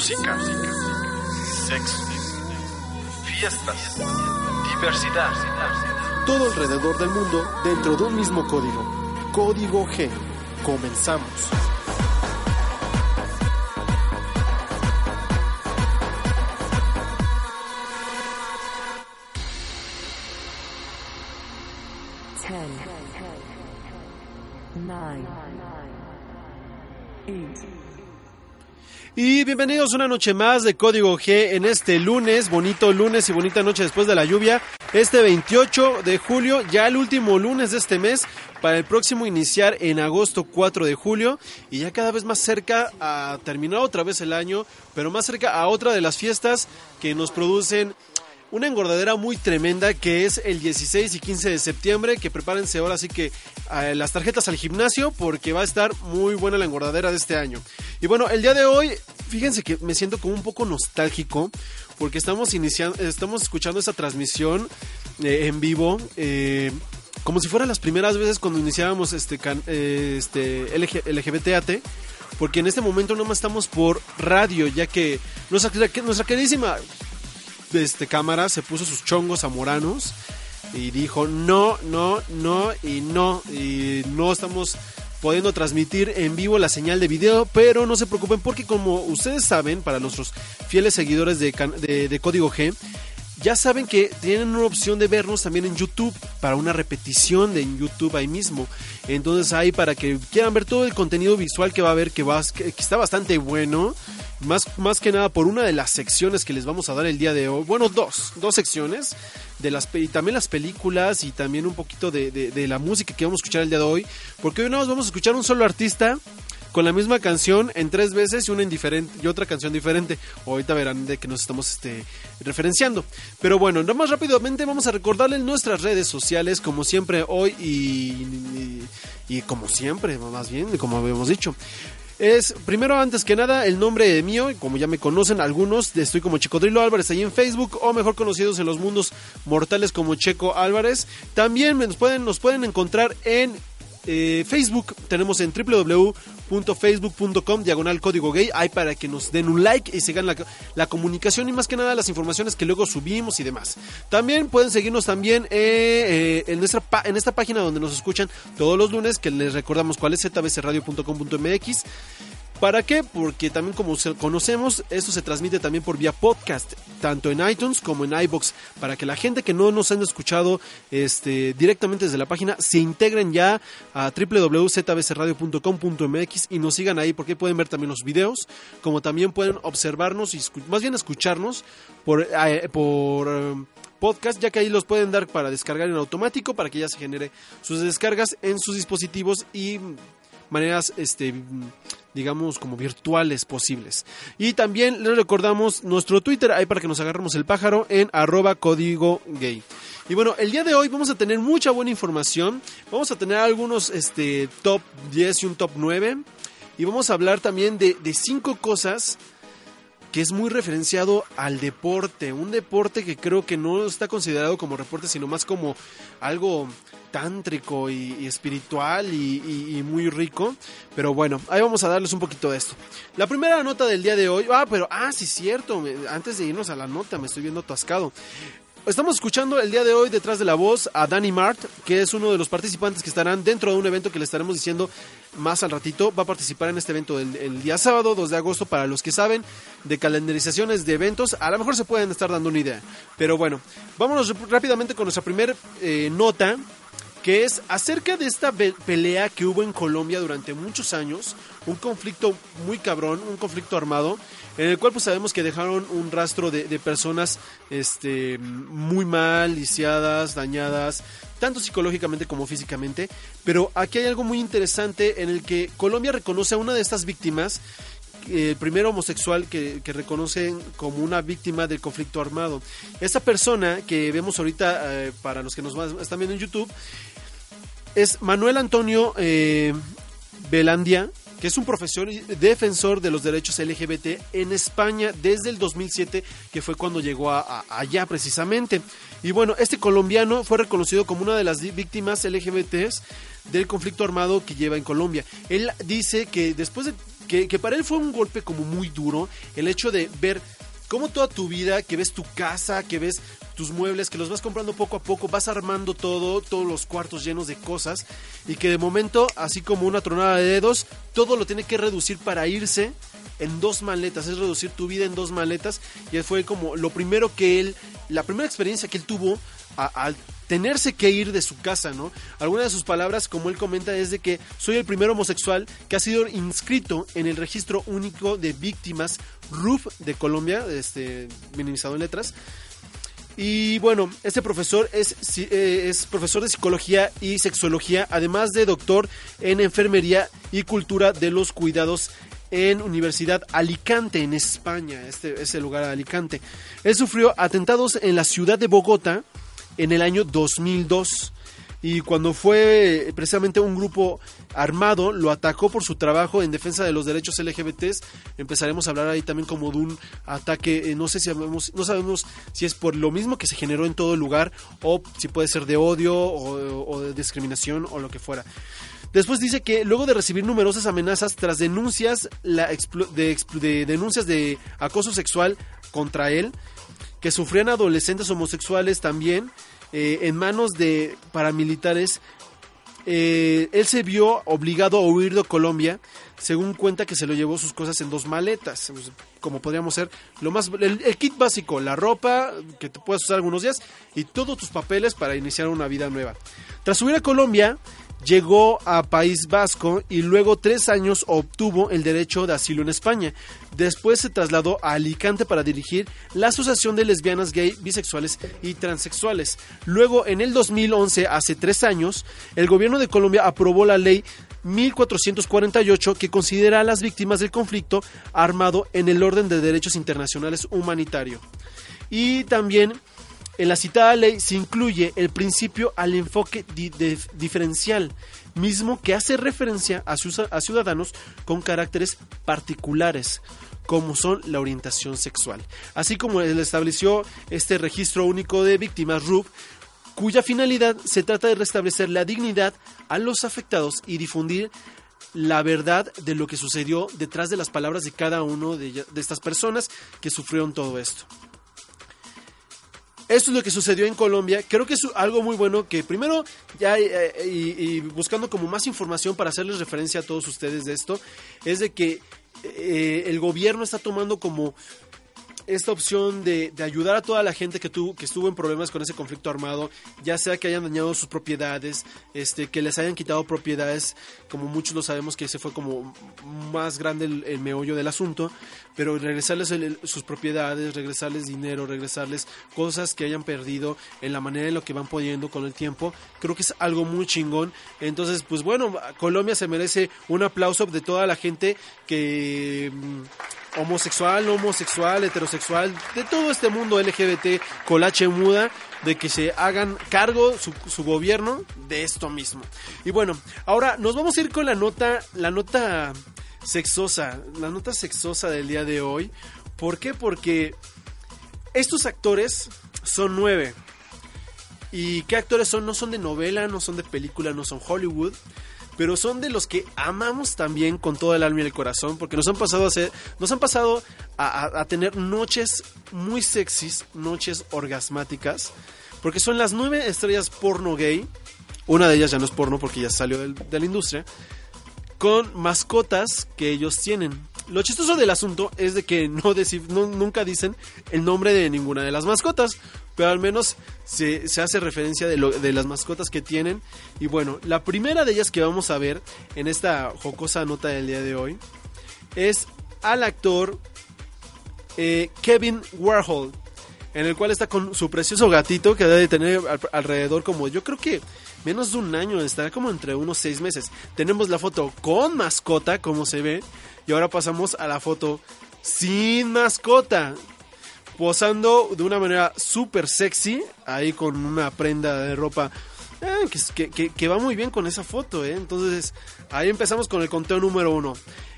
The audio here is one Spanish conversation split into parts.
música, sexo, fiestas, diversidad. Todo alrededor del mundo dentro de un mismo código. Código G. Comenzamos. Y bienvenidos una noche más de Código G en este lunes, bonito lunes y bonita noche después de la lluvia. Este 28 de julio, ya el último lunes de este mes, para el próximo iniciar en agosto 4 de julio y ya cada vez más cerca a terminar otra vez el año, pero más cerca a otra de las fiestas que nos producen una engordadera muy tremenda que es el 16 y 15 de septiembre, que prepárense ahora así que eh, las tarjetas al gimnasio porque va a estar muy buena la engordadera de este año. Y bueno, el día de hoy, fíjense que me siento como un poco nostálgico porque estamos iniciando, estamos escuchando esta transmisión eh, en vivo. eh, como si fueran las primeras veces cuando iniciábamos este, eh, este porque en este momento no más estamos por radio, ya que nuestra, nuestra queridísima este, cámara se puso sus chongos zamoranos y dijo no, no, no y no. Y no estamos pudiendo transmitir en vivo la señal de video, pero no se preocupen porque como ustedes saben, para nuestros fieles seguidores de, de- de Código G, ya saben que tienen una opción de vernos también en YouTube para una repetición de en YouTube ahí mismo. Entonces ahí para que quieran ver todo el contenido visual que va a haber que, va, que está bastante bueno. Más, más que nada por una de las secciones que les vamos a dar el día de hoy. Bueno, dos, dos secciones. De las, y también las películas y también un poquito de, de- de la música que vamos a escuchar el día de hoy. Porque hoy no vamos a escuchar un solo artista con la misma canción en tres veces y una indiferente y otra canción diferente. Ahorita verán de que nos estamos este, referenciando. Pero bueno, no más rápidamente vamos a recordarles nuestras redes sociales, como siempre hoy y, y, y como siempre, más bien, como habíamos dicho. Es, primero, antes que nada, el nombre mío, como ya me conocen algunos, estoy como Chicodrilo Álvarez ahí en Facebook, o mejor conocidos en los mundos mortales como Checo Álvarez. También nos pueden, nos pueden encontrar en eh, Facebook, tenemos en www.facebook.com diagonal código gay, hay para que nos den un like y sigan la, la comunicación y más que nada las informaciones que luego subimos y demás. También pueden seguirnos también eh, eh, en, nuestra en esta página donde nos escuchan todos los lunes, que les recordamos cuál es zbcradio.com.mx. ¿Para qué? Porque también como conocemos, esto se transmite también por vía podcast, tanto en iTunes como en iBox, para que la gente que no nos han escuchado este, directamente desde la página se integren ya a www.zbcradio.com.mx y nos sigan ahí porque pueden ver también los videos, como también pueden observarnos y más bien escucharnos por, eh, eh, podcast, ya que ahí los pueden dar para descargar en automático para que ya se genere sus descargas en sus dispositivos y maneras, este, digamos, como virtuales posibles. Y también les recordamos nuestro Twitter, ahí para que nos agarremos el pájaro, en arroba código gay. Y bueno, el día de hoy vamos a tener mucha buena información. Vamos a tener algunos este, top 10 y un top 9. Y vamos a hablar también de, de cinco cosas que es muy referenciado al deporte, un deporte que creo que no está considerado como deporte, sino más como algo tántrico y, espiritual y, muy rico. Pero bueno, ahí vamos a darles un poquito de esto. La primera nota del día de hoy, ah, pero, ah, sí, cierto, antes de irnos a la nota, me estoy viendo atascado. Estamos escuchando el día de hoy detrás de la voz a Danny Mart, que es uno de los participantes que estarán dentro de un evento que le estaremos diciendo más al ratito. Va a participar en este evento el, día sábado, 2 de agosto, para los que saben de calendarizaciones de eventos. A lo mejor se pueden estar dando una idea. Pero bueno, vámonos rápidamente con nuestra primera nota, que es acerca de esta pe- pelea que hubo en Colombia durante muchos años un conflicto muy cabrón, un conflicto armado, en el cual pues sabemos que dejaron un rastro de, personas este, muy mal, lisiadas, dañadas, tanto psicológicamente como físicamente. Pero aquí hay algo muy interesante en el que Colombia reconoce a una de estas víctimas el primer homosexual que, que, reconocen como una víctima del conflicto armado. Esta persona que vemos ahorita, eh, para los que nos están viendo en YouTube, es Manuel Antonio eh, Belandia, que es un profesor y defensor de los derechos LGBT en España desde el 2007, que fue cuando llegó allá precisamente. Y bueno, este colombiano fue reconocido como una de las víctimas LGBTs del conflicto armado que lleva en Colombia. Él dice que después de que, que, para él fue un golpe como muy duro el hecho de ver cómo toda tu vida, que ves tu casa, que ves tus muebles, que los vas comprando poco a poco, vas armando todo, todos los cuartos llenos de cosas y que de momento, así como una tronada de dedos, todo lo tiene que reducir para irse en dos maletas, es reducir tu vida en dos maletas y fue como lo primero que él, la primera experiencia que él tuvo al tenerse que ir de su casa, ¿no? Alguna de sus palabras, como él comenta, es de que soy el primer homosexual que ha sido inscrito en el registro único de víctimas RUF de Colombia, este, minimizado en letras. Y bueno, este profesor es, es, profesor de psicología y sexología, además de doctor en enfermería y cultura de los cuidados en Universidad Alicante, en España, este es el lugar de Alicante. Él sufrió atentados en la ciudad de Bogotá en el año 2002 y cuando fue precisamente un grupo armado lo atacó por su trabajo en defensa de los derechos LGBTs, empezaremos a hablar ahí también como de un ataque, eh, no sé si sabemos, no sabemos si es por lo mismo que se generó en todo lugar o si puede ser de odio o, o de discriminación o lo que fuera. Después dice que luego de recibir numerosas amenazas tras denuncias la de, de denuncias de acoso sexual contra él, que sufrían adolescentes homosexuales también eh, en manos de paramilitares, eh, él se vio obligado a huir de Colombia, según cuenta que se lo llevó sus cosas en dos maletas, como podríamos ser lo más el, kit básico, la ropa que te puedes usar algunos días y todos tus papeles para iniciar una vida nueva. Tras huir a Colombia, llegó a País Vasco y luego tres años obtuvo el derecho de asilo en España. Después se trasladó a Alicante para dirigir la Asociación de Lesbianas, Gay, Bisexuales y Transexuales. Luego, en el 2011, hace tres años, el gobierno de Colombia aprobó la ley 1448 que considera a las víctimas del conflicto armado en el orden de derechos internacionales humanitario. Y también en la citada ley se incluye el principio al enfoque diferencial, mismo que hace referencia a, ciudadanos con caracteres particulares como son la orientación sexual, así como estableció este registro único de víctimas RUB, cuya finalidad se trata de restablecer la dignidad a los afectados y difundir la verdad de lo que sucedió detrás de las palabras de cada uno de estas personas que sufrieron todo esto. Esto es lo que sucedió en Colombia. Creo que es algo muy bueno que primero, ya eh, y, y, buscando como más información para hacerles referencia a todos ustedes de esto, es de que eh, el gobierno está tomando como esta opción de, ayudar a toda la gente que, tuvo, que estuvo en problemas con ese conflicto armado, ya sea que hayan dañado sus propiedades, este, que les hayan quitado propiedades, como muchos lo sabemos que ese fue como más grande el, meollo del asunto, pero regresarles sus propiedades, regresarles dinero, regresarles cosas que hayan perdido en la manera en lo que van pudiendo con el tiempo, creo que es algo muy chingón. Entonces, pues bueno, Colombia se merece un aplauso de toda la gente que homosexual, no homosexual, heterosexual, de todo este mundo LGBT colache muda, de que se hagan cargo su, su, gobierno de esto mismo. Y bueno, ahora nos vamos a ir con la nota, la nota sexosa, la nota sexosa del día de hoy. ¿Por qué? Porque estos actores son nueve. ¿Y qué actores son? No son de novela, no son de película, no son Hollywood pero son de los que amamos también con todo el alma y el corazón, porque nos han pasado a nos han pasado a tener noches muy sexys, noches orgasmáticas, porque son las nueve estrellas porno gay, una de ellas ya no es porno porque ya salió del, de la industria, con mascotas que ellos tienen. Lo chistoso del asunto es de que no, nunca dicen el nombre de ninguna de las mascotas, pero al menos se, hace referencia de, las mascotas que tienen. Y bueno, la primera de ellas que vamos a ver en esta jocosa nota del día de hoy es al actor eh, Kevin Warhol, en el cual está con su precioso gatito que debe tener al- alrededor como yo creo que menos de un año, estará como entre unos seis meses. Tenemos la foto con mascota, como se ve, y ahora pasamos a la foto sin mascota, posando de una manera súper sexy, ahí con una prenda de ropa. eh, que, que- que- va muy bien con esa foto, ¿eh? Entonces, ahí empezamos con el conteo número uno.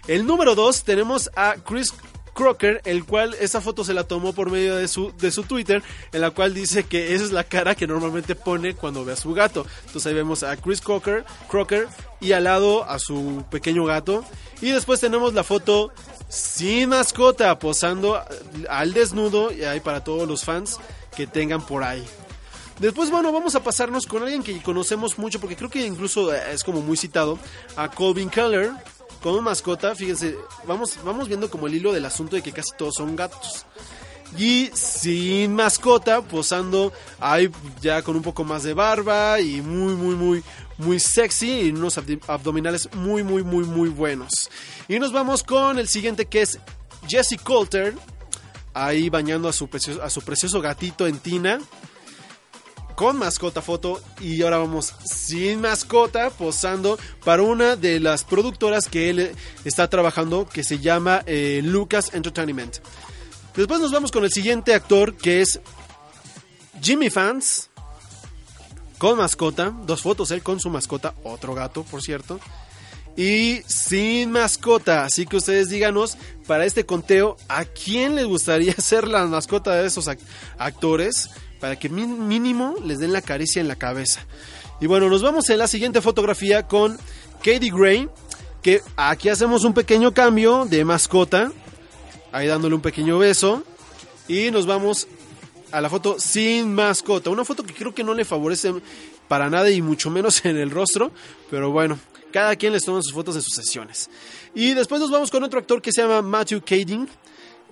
El número dos tenemos a Chris Crocker, el cual esa foto se la tomó por medio de su, de su Twitter, en la cual dice que esa es la cara que normalmente pone cuando ve a su gato. Entonces ahí vemos a Chris Crocker, Crocker y al lado a su pequeño gato. Y después tenemos la foto sin mascota, posando al desnudo, y ahí para todos los fans que tengan por ahí. Después, bueno, vamos a pasarnos con alguien que conocemos mucho, porque creo que incluso es como muy citado, a Colvin Keller, como mascota. Fíjense, vamos, vamos viendo como el hilo del asunto de que casi todos son gatos. Y sin mascota, posando ahí ya con un poco más de barba y muy, muy, muy, muy sexy y unos abdominales muy, muy, muy, muy buenos. Y nos vamos con el siguiente que es Jesse Coulter, ahí bañando a su precioso, a su precioso gatito en tina con mascota foto y ahora vamos sin mascota posando para una de las productoras que él está trabajando que se llama eh, Lucas Entertainment. Después nos vamos con el siguiente actor que es Jimmy Fans con mascota, dos fotos él con su mascota, otro gato por cierto. Y sin mascota, así que ustedes díganos para este conteo a quién les gustaría ser la mascota de esos ac- actores para que mínimo les den la caricia en la cabeza. Y bueno, nos vamos en la siguiente fotografía con Katie Gray, que aquí hacemos un pequeño cambio de mascota, ahí dándole un pequeño beso, y nos vamos a la foto sin mascota, una foto que creo que no le favorece para nada y mucho menos en el rostro, pero bueno, cada quien les toma sus fotos de sus sesiones. Y después nos vamos con otro actor que se llama Matthew Kading,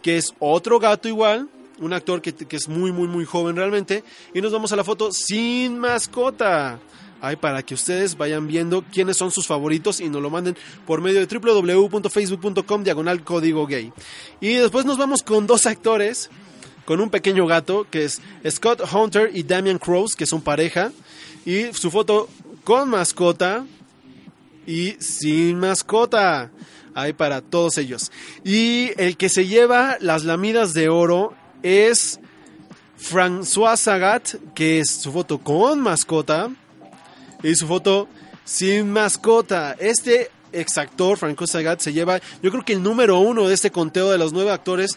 que es otro gato igual, un actor que, que es muy, muy, muy joven realmente. Y nos vamos a la foto sin mascota. Ahí para que ustedes vayan viendo quiénes son sus favoritos y nos lo manden por medio de www.facebook.com diagonal código gay. Y después nos vamos con dos actores, con un pequeño gato, que es Scott Hunter y Damian Crows, que son pareja. Y su foto con mascota y sin mascota. Ahí para todos ellos. Y el que se lleva las lamidas de oro es François Sagat, que es su foto con mascota y su foto sin mascota. Este exactor, François Sagat, se lleva, yo creo que el número uno de este conteo de los nueve actores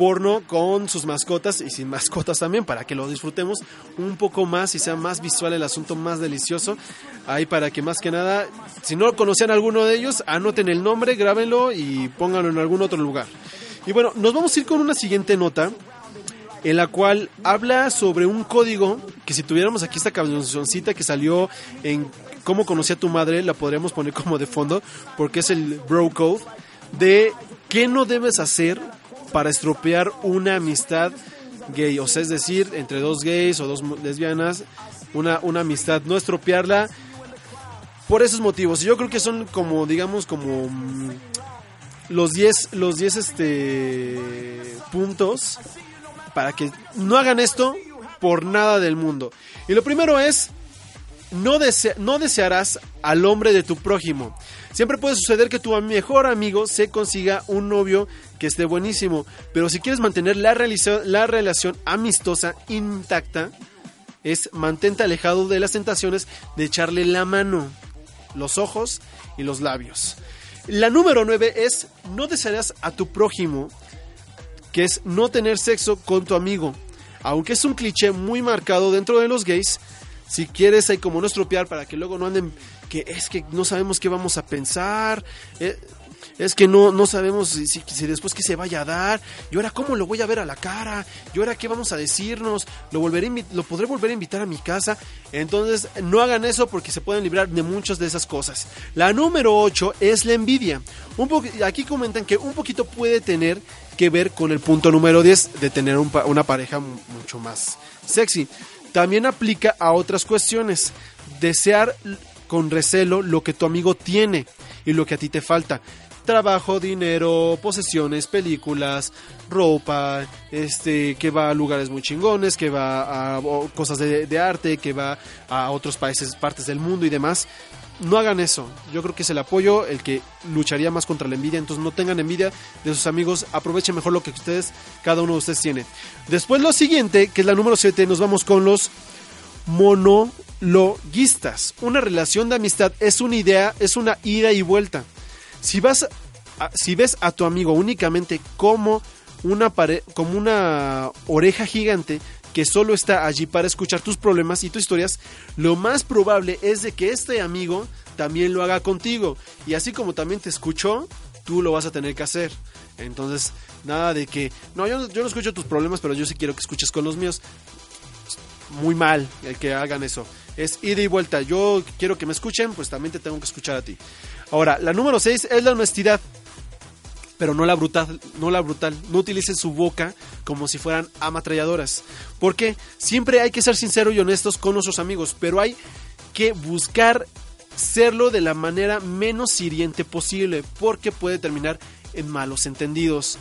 porno con sus mascotas y sin mascotas también para que lo disfrutemos un poco más y sea más visual el asunto, más delicioso. Ahí para que más que nada, si no conocían alguno de ellos, anoten el nombre, grábenlo y pónganlo en algún otro lugar. Y bueno, nos vamos a ir con una siguiente nota en la cual habla sobre un código que si tuviéramos aquí esta cancioncita que salió en cómo conocí a tu madre, la podríamos poner como de fondo, porque es el bro code de qué no debes hacer para estropear una amistad gay, o sea, es decir, entre dos gays o dos lesbianas, una, una amistad, no estropearla por esos motivos. Yo creo que son como, digamos, como mm, los 10 los 10 este puntos para que no hagan esto por nada del mundo. Y lo primero es no, no desearás al hombre de tu prójimo. Siempre puede suceder que tu mejor amigo se consiga un novio que esté buenísimo, pero si quieres mantener la, la relación amistosa intacta, es mantente alejado de las tentaciones de echarle la mano, los ojos y los labios. La número 9 es no desearás a tu prójimo, que es no tener sexo con tu amigo. Aunque es un cliché muy marcado dentro de los gays, si quieres hay como no estropear para que luego no anden que es que no sabemos qué vamos a pensar. Eh, es que no, no sabemos si, si, después que se vaya a dar, y ahora cómo lo voy a ver a la cara, y ahora qué vamos a decirnos, lo, volveré, lo podré volver a invitar a mi casa. Entonces, no hagan eso porque se pueden librar de muchas de esas cosas. La número 8 es la envidia. Un po- aquí comentan que un poquito puede tener que ver con el punto número 10 de tener una pareja mu- mucho más sexy. También aplica a otras cuestiones. Desear con recelo lo que tu amigo tiene y lo que a ti te falta. Trabajo, dinero, posesiones, películas, ropa, este, que va a lugares muy chingones, que va a cosas de, de arte, que va a otros países, partes del mundo y demás. No hagan eso. Yo creo que es el apoyo el que lucharía más contra la envidia. Entonces no tengan envidia de sus amigos. Aprovechen mejor lo que ustedes, cada uno de ustedes tiene. Después lo siguiente, que es la número 7, nos vamos con los monologuistas. Una relación de amistad es una idea, es una ida y vuelta. Si vas si ves a tu amigo únicamente como una como una oreja gigante que solo está allí para escuchar tus problemas y tus historias, lo más probable es de que este amigo también lo haga contigo. Y así como también te escuchó, tú lo vas a tener que hacer. Entonces, nada de que, no, yo, yo no escucho tus problemas, pero yo sí quiero que escuches con los míos muy mal el que hagan eso. Es ida y vuelta. Yo quiero que me escuchen, pues también te tengo que escuchar a ti. Ahora, la número 6 es la honestidad. Pero no la brutal, no la brutal. No utilicen su boca como si fueran ametralladoras. Porque siempre hay que ser sinceros y honestos con nuestros amigos, pero hay que buscar serlo de la manera menos hiriente posible, porque puede terminar en malos entendidos.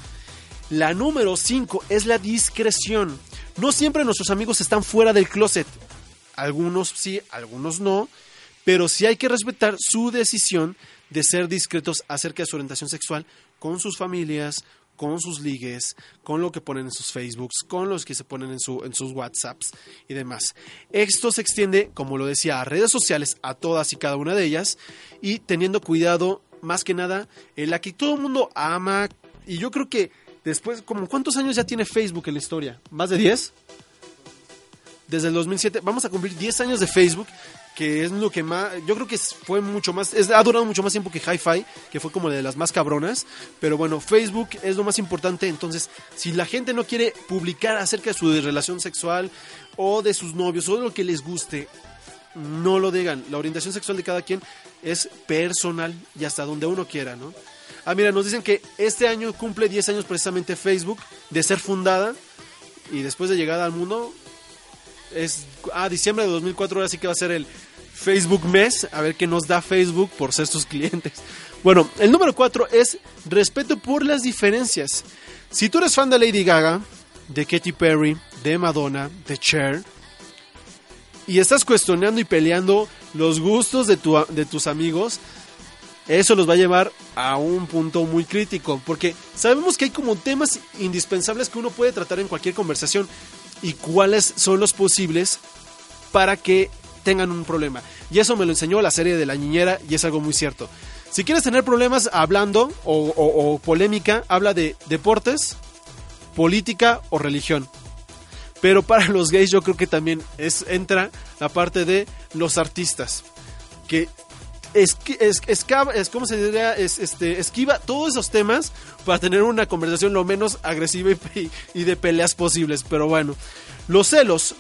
La número 5 es la discreción. No siempre nuestros amigos están fuera del closet. Algunos sí, algunos no. Pero sí hay que respetar su decisión de ser discretos acerca de su orientación sexual con sus familias, con sus ligues, con lo que ponen en sus Facebooks, con los que se ponen en, su, en sus WhatsApps y demás. Esto se extiende, como lo decía, a redes sociales, a todas y cada una de ellas, y teniendo cuidado, más que nada, en la que todo el mundo ama, y yo creo que después, como ¿cuántos años ya tiene Facebook en la historia? ¿Más de 10? Desde el 2007, vamos a cumplir 10 años de Facebook, que es lo que más, yo creo que fue mucho más, ha durado mucho más tiempo que Hi-Fi, que fue como de las más cabronas, pero bueno, Facebook es lo más importante, entonces, si la gente no quiere publicar acerca de su relación sexual o de sus novios o de lo que les guste, no lo digan, la orientación sexual de cada quien es personal y hasta donde uno quiera, ¿no? Ah, mira, nos dicen que este año cumple 10 años precisamente Facebook de ser fundada y después de llegada al mundo es ah, diciembre de 2004, ahora sí que va a ser el Facebook mes, a ver qué nos da Facebook por ser sus clientes. Bueno, el número 4 es respeto por las diferencias. Si tú eres fan de Lady Gaga, de Katy Perry, de Madonna, de Cher, y estás cuestionando y peleando los gustos de, tu, de tus amigos, eso los va a llevar a un punto muy crítico, porque sabemos que hay como temas indispensables que uno puede tratar en cualquier conversación y cuáles son los posibles para que tengan un problema. Y eso me lo enseñó la serie de la niñera y es algo muy cierto. Si quieres tener problemas hablando o, polémica, habla de deportes, política o religión. Pero para los gays yo creo que también es, entra la parte de los artistas. Que es, es, es ¿cómo se diría? Es, este, esquiva todos esos temas para tener una conversación lo menos agresiva y de peleas posibles. Pero bueno, los celos,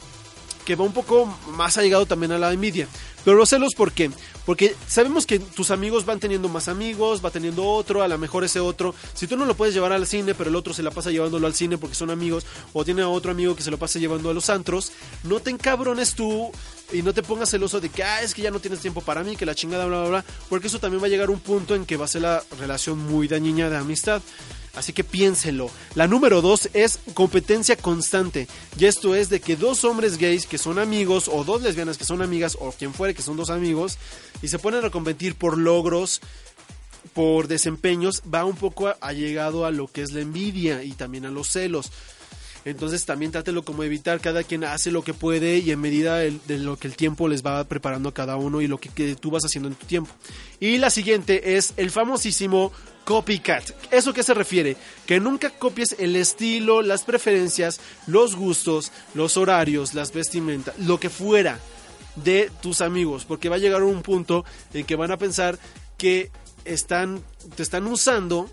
que va un poco más allegado también a la envidia. Pero los celos, ¿por qué? Porque sabemos que tus amigos van teniendo más amigos, va teniendo otro, a lo mejor ese otro. Si tú no lo puedes llevar al cine, pero el otro se la pasa llevándolo al cine porque son amigos, o tiene a otro amigo que se lo pasa llevando a los antros, no te encabrones tú y no te pongas celoso de que, ah, es que ya no tienes tiempo para mí, que la chingada, bla, bla, bla, porque eso también va a llegar a un punto en que va a ser la relación muy dañina de amistad. Así que piénselo. La número dos es competencia constante. Y esto es de que dos hombres gays que son amigos, o dos lesbianas que son amigas, o quien fuere que son dos amigos, y se ponen a competir por logros, por desempeños, va un poco allegado a lo que es la envidia y también a los celos. Entonces también trátelo como evitar, cada quien hace lo que puede y en medida de lo que el tiempo les va preparando a cada uno y lo que, que tú vas haciendo en tu tiempo. Y la siguiente es el famosísimo copycat. ¿Eso qué se refiere? Que nunca copies el estilo, las preferencias, los gustos, los horarios, las vestimentas, lo que fuera de tus amigos, porque va a llegar un punto en que van a pensar que están, te están usando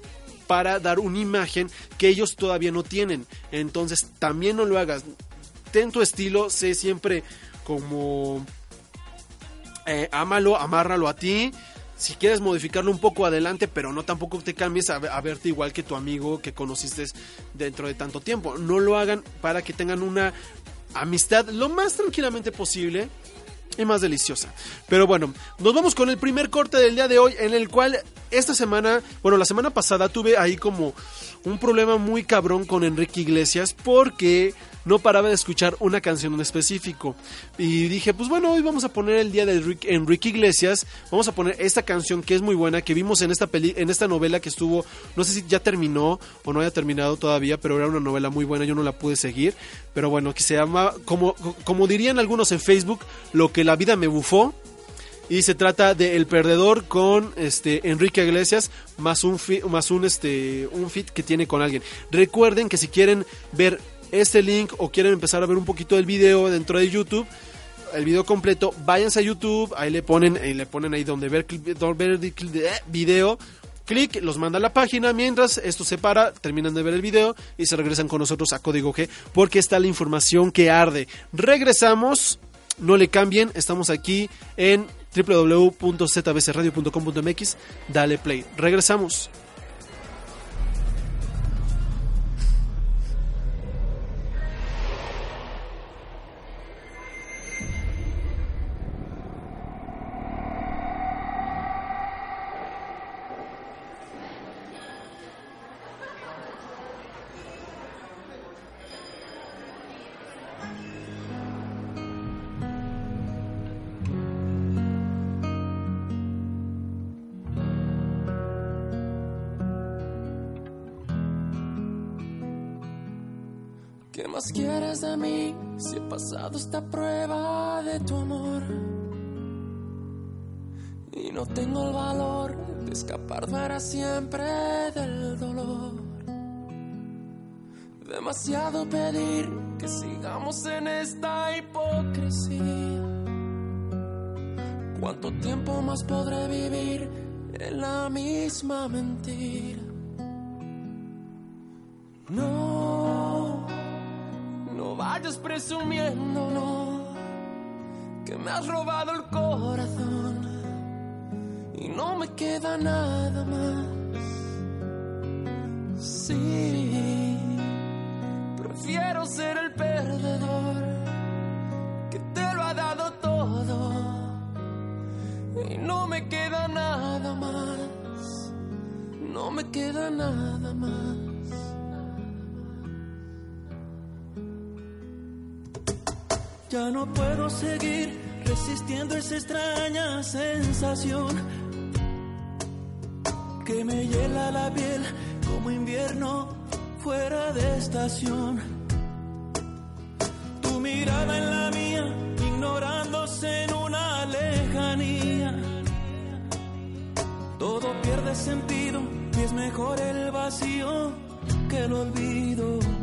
para dar una imagen que ellos todavía no tienen. Entonces también no lo hagas. Ten tu estilo, sé siempre como... Eh, ámalo, amárralo a ti. Si quieres modificarlo un poco adelante, pero no tampoco te cambies a, a, verte igual que tu amigo que conociste dentro de tanto tiempo. No lo hagan para que tengan una amistad lo más tranquilamente posible y más deliciosa. Pero bueno, nos vamos con el primer corte del día de hoy en el cual esta semana, bueno, la semana pasada tuve ahí como un problema muy cabrón con Enrique Iglesias porque no paraba de escuchar una canción en específico. Y dije, pues bueno, hoy vamos a poner el día de Enrique Iglesias, vamos a poner esta canción que es muy buena, que vimos en esta, peli en esta novela que estuvo, no sé si ya terminó o no haya terminado todavía, pero era una novela muy buena, yo no la pude seguir. Pero bueno, que se llama, como, como dirían algunos en Facebook, Lo que la vida me bufó. Y se trata de El Perdedor con este Enrique Iglesias más un más un este un fit que tiene con alguien. Recuerden que si quieren ver este link o quieren empezar a ver un poquito del video dentro de YouTube, el video completo, váyanse a YouTube, ahí le ponen, ahí le ponen ahí donde ver, ver video, clic, los manda a la página, mientras esto se para, terminan de ver el video y se regresan con nosotros a Código G, porque está la información que arde. Regresamos, no le cambien, estamos aquí en www.zbcradio.com.mx, dale play. Regresamos. Quieres de mí si he pasado esta prueba de tu amor? Y no tengo el valor de escapar para siempre del dolor. Demasiado pedir que sigamos en esta hipocresía. ¿Cuánto tiempo más podré vivir en la misma mentira? No vayas presumiendo, no, que me has robado el corazón y no me queda nada más. Sí, prefiero ser el perdedor que te lo ha dado todo y no me queda nada más. No me queda nada más. Ya no puedo seguir resistiendo esa extraña sensación que me hiela la piel como invierno fuera de estación. Tu mirada en la mía, ignorándose en una lejanía. Todo pierde sentido y es mejor el vacío que el olvido.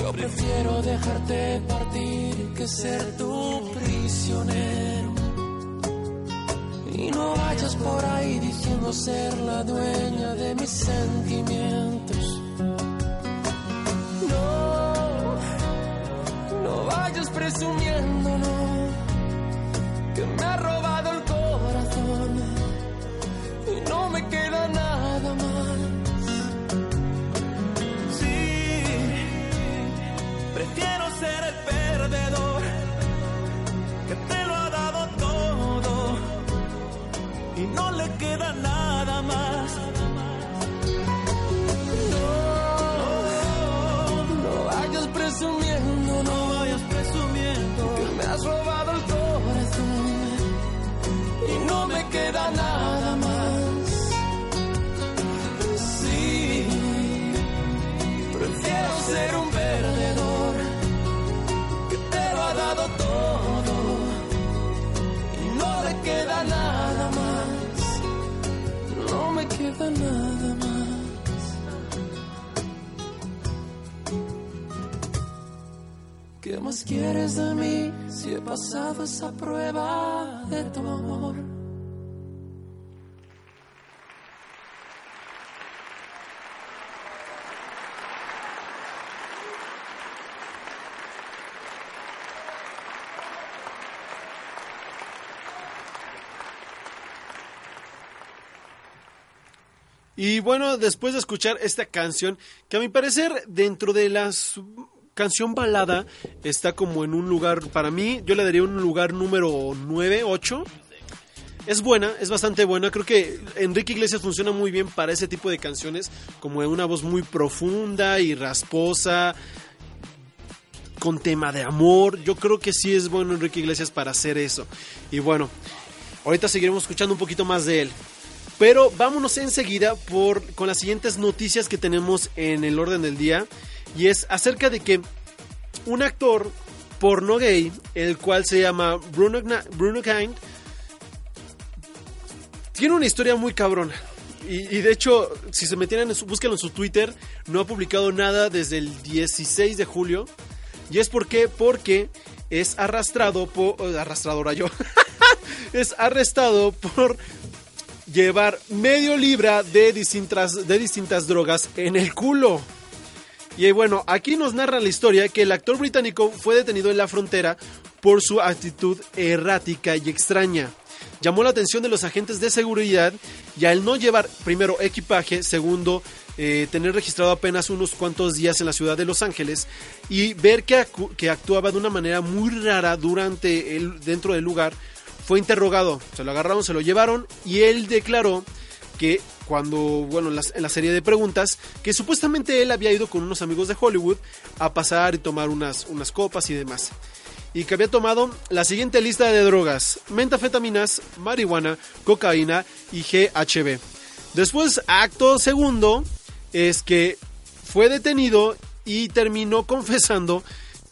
Yo prefiero dejarte partir que ser tu prisionero. Y no vayas por ahí diciendo ser la dueña de mis sentimientos. No, no vayas presumiendo, no, que me ha más quieres de mí si he pasado esa prueba de tu amor? Y bueno, después de escuchar esta canción, que a mi parecer dentro de las canción balada está como en un lugar, para mí, yo le daría un lugar número 9, 8. Es buena, es bastante buena. Creo que Enrique Iglesias funciona muy bien para ese tipo de canciones, como una voz muy profunda y rasposa, con tema de amor. Yo creo que sí es bueno Enrique Iglesias para hacer eso. Y bueno, ahorita seguiremos escuchando un poquito más de él. Pero vámonos enseguida por, con las siguientes noticias que tenemos en el orden del día. Y es acerca de que un actor porno gay, el cual se llama Bruno, Bruno Kind, tiene una historia muy cabrona. Y, de hecho, si se metieran en su, búsquenlo en su Twitter, no ha publicado nada desde el 16 de julio. Y es porque, es arrastrado por. Arrastradora yo. es arrestado por llevar medio libra de distintas, de distintas drogas en el culo. Y bueno, aquí nos narra la historia que el actor británico fue detenido en la frontera por su actitud errática y extraña. Llamó la atención de los agentes de seguridad y al no llevar primero equipaje, segundo eh, tener registrado apenas unos cuantos días en la ciudad de Los Ángeles y ver que, que actuaba de una manera muy rara durante el, dentro del lugar, fue interrogado, se lo agarraron, se lo llevaron y él declaró que cuando, bueno, en la, serie de preguntas, que supuestamente él había ido con unos amigos de Hollywood a pasar y tomar unas, unas copas y demás. Y que había tomado la siguiente lista de drogas, mentafetaminas, marihuana, cocaína y GHB. Después, acto segundo, es que fue detenido y terminó confesando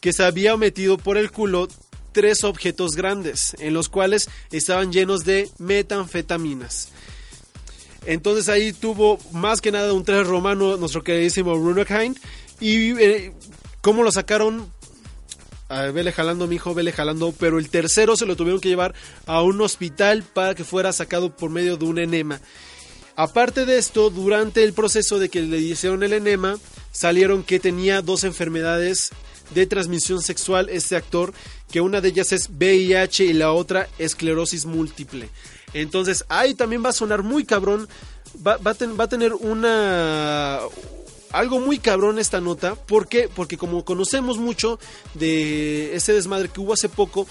que se había metido por el culo tres objetos grandes, en los cuales estaban llenos de metanfetaminas. Entonces ahí tuvo más que nada un tres romano, nuestro queridísimo Bruno Kind. Y eh, cómo lo sacaron, vele jalando, mi hijo, vele jalando. Pero el tercero se lo tuvieron que llevar a un hospital para que fuera sacado por medio de un enema. Aparte de esto, durante el proceso de que le hicieron el enema, salieron que tenía dos enfermedades de transmisión sexual este actor, que una de ellas es VIH y la otra esclerosis múltiple. Entonces ahí también va a sonar muy cabrón, va, va, a tener una... Algo muy cabrón esta nota, ¿por qué? Porque como conocemos mucho de ese desmadre que hubo hace poco,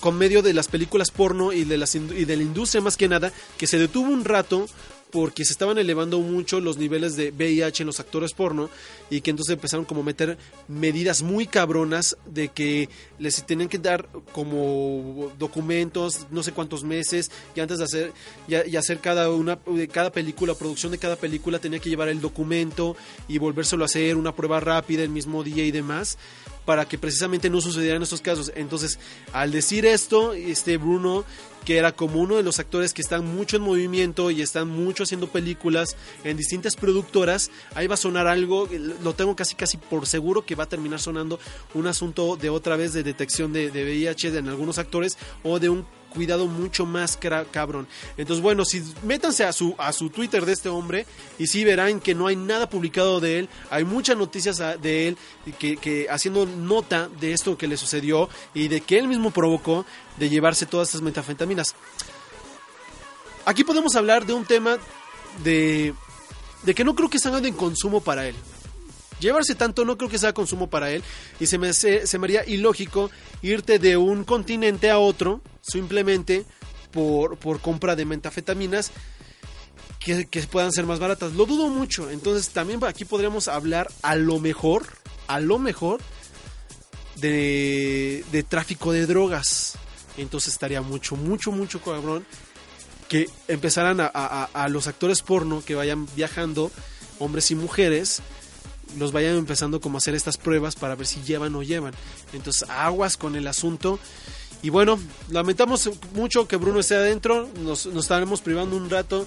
con medio de las películas porno y de, las, y de la industria más que nada, que se detuvo un rato porque se estaban elevando mucho los niveles de VIH en los actores porno y que entonces empezaron como a meter medidas muy cabronas de que les tenían que dar como documentos no sé cuántos meses y antes de hacer y, hacer cada una cada película producción de cada película tenía que llevar el documento y volvérselo a hacer una prueba rápida el mismo día y demás para que precisamente no sucedieran estos casos. Entonces, al decir esto, este Bruno que era como uno de los actores que están mucho en movimiento y están mucho haciendo películas en distintas productoras, ahí va a sonar algo, lo tengo casi casi por seguro que va a terminar sonando un asunto de otra vez de detección de, de VIH en algunos actores o de un cuidado mucho más cabrón. Entonces, bueno, si métanse a su, a su Twitter de este hombre y sí verán que no hay nada publicado de él, hay muchas noticias de él que, que haciendo nota de esto que le sucedió y de que él mismo provocó de llevarse todas estas metafetaminas. Aquí podemos hablar de un tema de, de que no creo que sea algo en consumo para él. Llevarse tanto no creo que sea consumo para él y se me, se, se haría ilógico irte de un continente a otro simplemente por, por compra de metafetaminas que, que, puedan ser más baratas. Lo dudo mucho. Entonces también aquí podríamos hablar a lo mejor, a lo mejor, de, de tráfico de drogas. Entonces estaría mucho, mucho, mucho cabrón que empezaran a, a, a los actores porno que vayan viajando, hombres y mujeres, los vayan empezando como a hacer estas pruebas para ver si llevan o llevan. Entonces, aguas con el asunto. Y bueno, lamentamos mucho que Bruno esté adentro, nos, estaremos privando un rato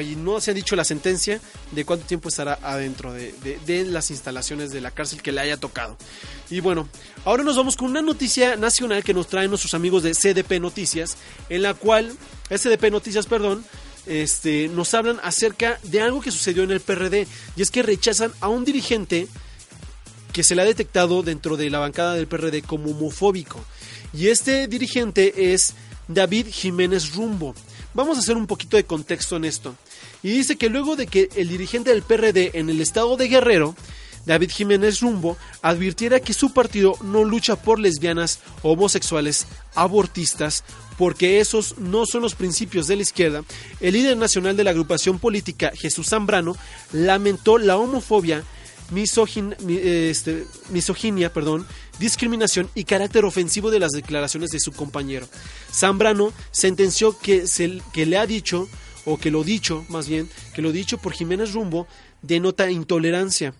y no se ha dicho la sentencia de cuánto tiempo estará adentro de, de, las instalaciones de la cárcel que le haya tocado. Y bueno, ahora nos vamos con una noticia nacional que nos traen nuestros amigos de CDP Noticias, en la cual, SDP Noticias, perdón, este, nos hablan acerca de algo que sucedió en el PRD y es que rechazan a un dirigente que se le ha detectado dentro de la bancada del PRD como homofóbico. Y este dirigente es David Jiménez Rumbo. Vamos a hacer un poquito de contexto en esto. Y dice que luego de que el dirigente del PRD en el estado de Guerrero, David Jiménez Rumbo, advirtiera que su partido no lucha por lesbianas, homosexuales, abortistas, porque esos no son los principios de la izquierda, el líder nacional de la agrupación política, Jesús Zambrano, lamentó la homofobia, mi- este, misoginia, perdón, discriminación y carácter ofensivo de las declaraciones de su compañero. Zambrano sentenció que, se, que le ha dicho, o que lo dicho, más bien, que lo dicho por Jiménez Rumbo denota intolerancia